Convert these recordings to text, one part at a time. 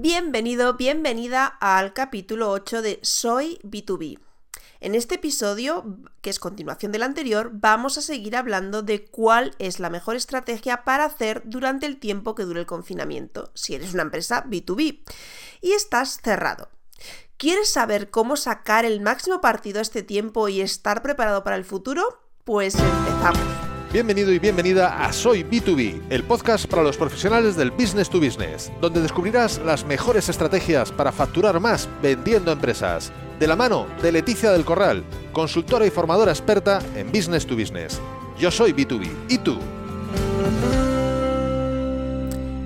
Bienvenido, bienvenida al capítulo 8 de Soy B2B. En este episodio, que es continuación del anterior, vamos a seguir hablando de cuál es la mejor estrategia para hacer durante el tiempo que dure el confinamiento, si eres una empresa B2B y estás cerrado. ¿Quieres saber cómo sacar el máximo partido a este tiempo y estar preparado para el futuro? Pues empezamos. Bienvenido y bienvenida a Soy B2B, el podcast para los profesionales del business to business, donde descubrirás las mejores estrategias para facturar más vendiendo empresas. De la mano de Leticia del Corral, consultora y formadora experta en business to business. Yo soy B2B. ¿Y tú?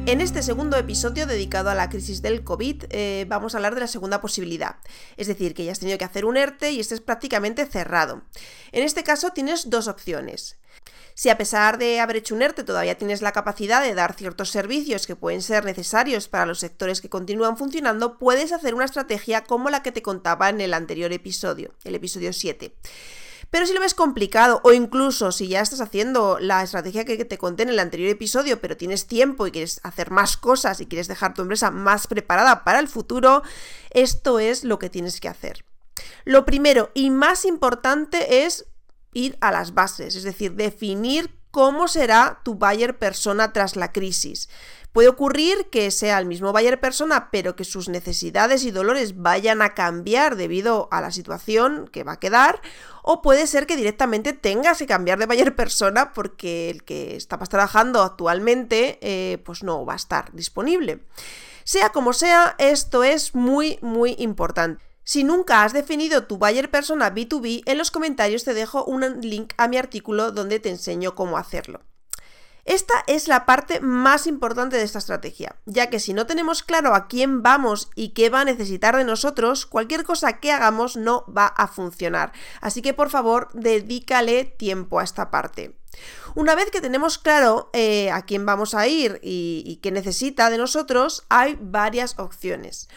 En este segundo episodio dedicado a la crisis del COVID eh, vamos a hablar de la segunda posibilidad, es decir, que ya has tenido que hacer un ERTE y estés prácticamente cerrado. En este caso tienes dos opciones. Si a pesar de haber hecho un ERTE todavía tienes la capacidad de dar ciertos servicios que pueden ser necesarios para los sectores que continúan funcionando, puedes hacer una estrategia como la que te contaba en el anterior episodio, el episodio 7. Pero si lo ves complicado o incluso si ya estás haciendo la estrategia que te conté en el anterior episodio, pero tienes tiempo y quieres hacer más cosas y quieres dejar tu empresa más preparada para el futuro, esto es lo que tienes que hacer. Lo primero y más importante es ir a las bases, es decir, definir cómo será tu buyer persona tras la crisis. Puede ocurrir que sea el mismo buyer persona, pero que sus necesidades y dolores vayan a cambiar debido a la situación que va a quedar, o puede ser que directamente tengas que cambiar de buyer persona porque el que estabas trabajando actualmente eh, pues no va a estar disponible. Sea como sea, esto es muy muy importante. Si nunca has definido tu buyer persona B2B, en los comentarios te dejo un link a mi artículo donde te enseño cómo hacerlo. Esta es la parte más importante de esta estrategia, ya que si no tenemos claro a quién vamos y qué va a necesitar de nosotros, cualquier cosa que hagamos no va a funcionar. Así que por favor, dedícale tiempo a esta parte. Una vez que tenemos claro eh, a quién vamos a ir y qué necesita de nosotros, hay varias opciones.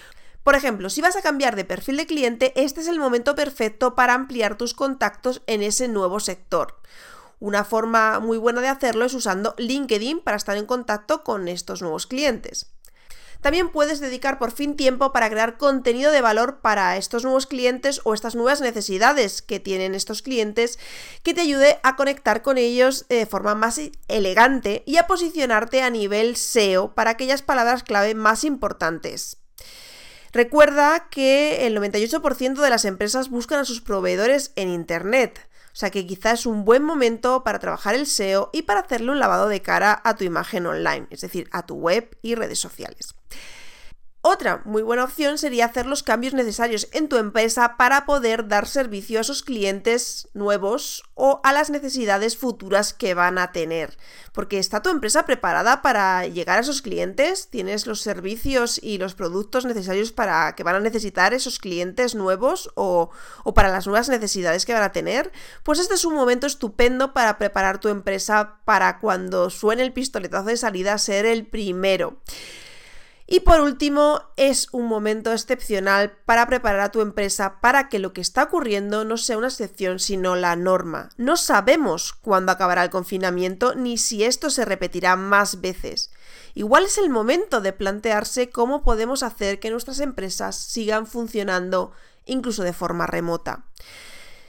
Por ejemplo, si vas a cambiar de perfil de cliente, este es el momento perfecto para ampliar tus contactos en ese nuevo sector. Una forma muy buena de hacerlo es usando LinkedIn para estar en contacto con estos nuevos clientes. También puedes dedicar por fin tiempo para crear contenido de valor para estos nuevos clientes o estas nuevas necesidades que tienen estos clientes que te ayude a conectar con ellos de forma más elegante y a posicionarte a nivel SEO para aquellas palabras clave más importantes. Recuerda que el 98% de las empresas buscan a sus proveedores en Internet. O sea que quizás es un buen momento para trabajar el SEO y para hacerle un lavado de cara a tu imagen online, es decir, a tu web y redes sociales. Otra muy buena opción sería hacer los cambios necesarios en tu empresa para poder dar servicio a esos clientes nuevos o a las necesidades futuras que van a tener. Porque está tu empresa preparada para llegar a esos clientes, tienes los servicios y los productos necesarios para que van a necesitar esos clientes nuevos o, o para las nuevas necesidades que van a tener. Pues este es un momento estupendo para preparar tu empresa para cuando suene el pistoletazo de salida ser el primero. Y por último, es un momento excepcional para preparar a tu empresa para que lo que está ocurriendo no sea una excepción, sino la norma. No sabemos cuándo acabará el confinamiento ni si esto se repetirá más veces. Igual es el momento de plantearse cómo podemos hacer que nuestras empresas sigan funcionando incluso de forma remota.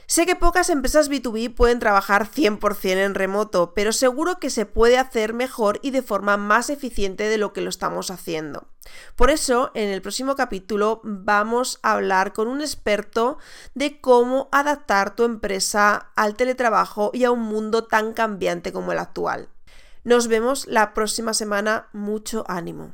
Sé que pocas empresas B2B pueden trabajar 100% en remoto, pero seguro que se puede hacer mejor y de forma más eficiente de lo que lo estamos haciendo. Por eso, en el próximo capítulo vamos a hablar con un experto de cómo adaptar tu empresa al teletrabajo y a un mundo tan cambiante como el actual. Nos vemos la próxima semana. Mucho ánimo.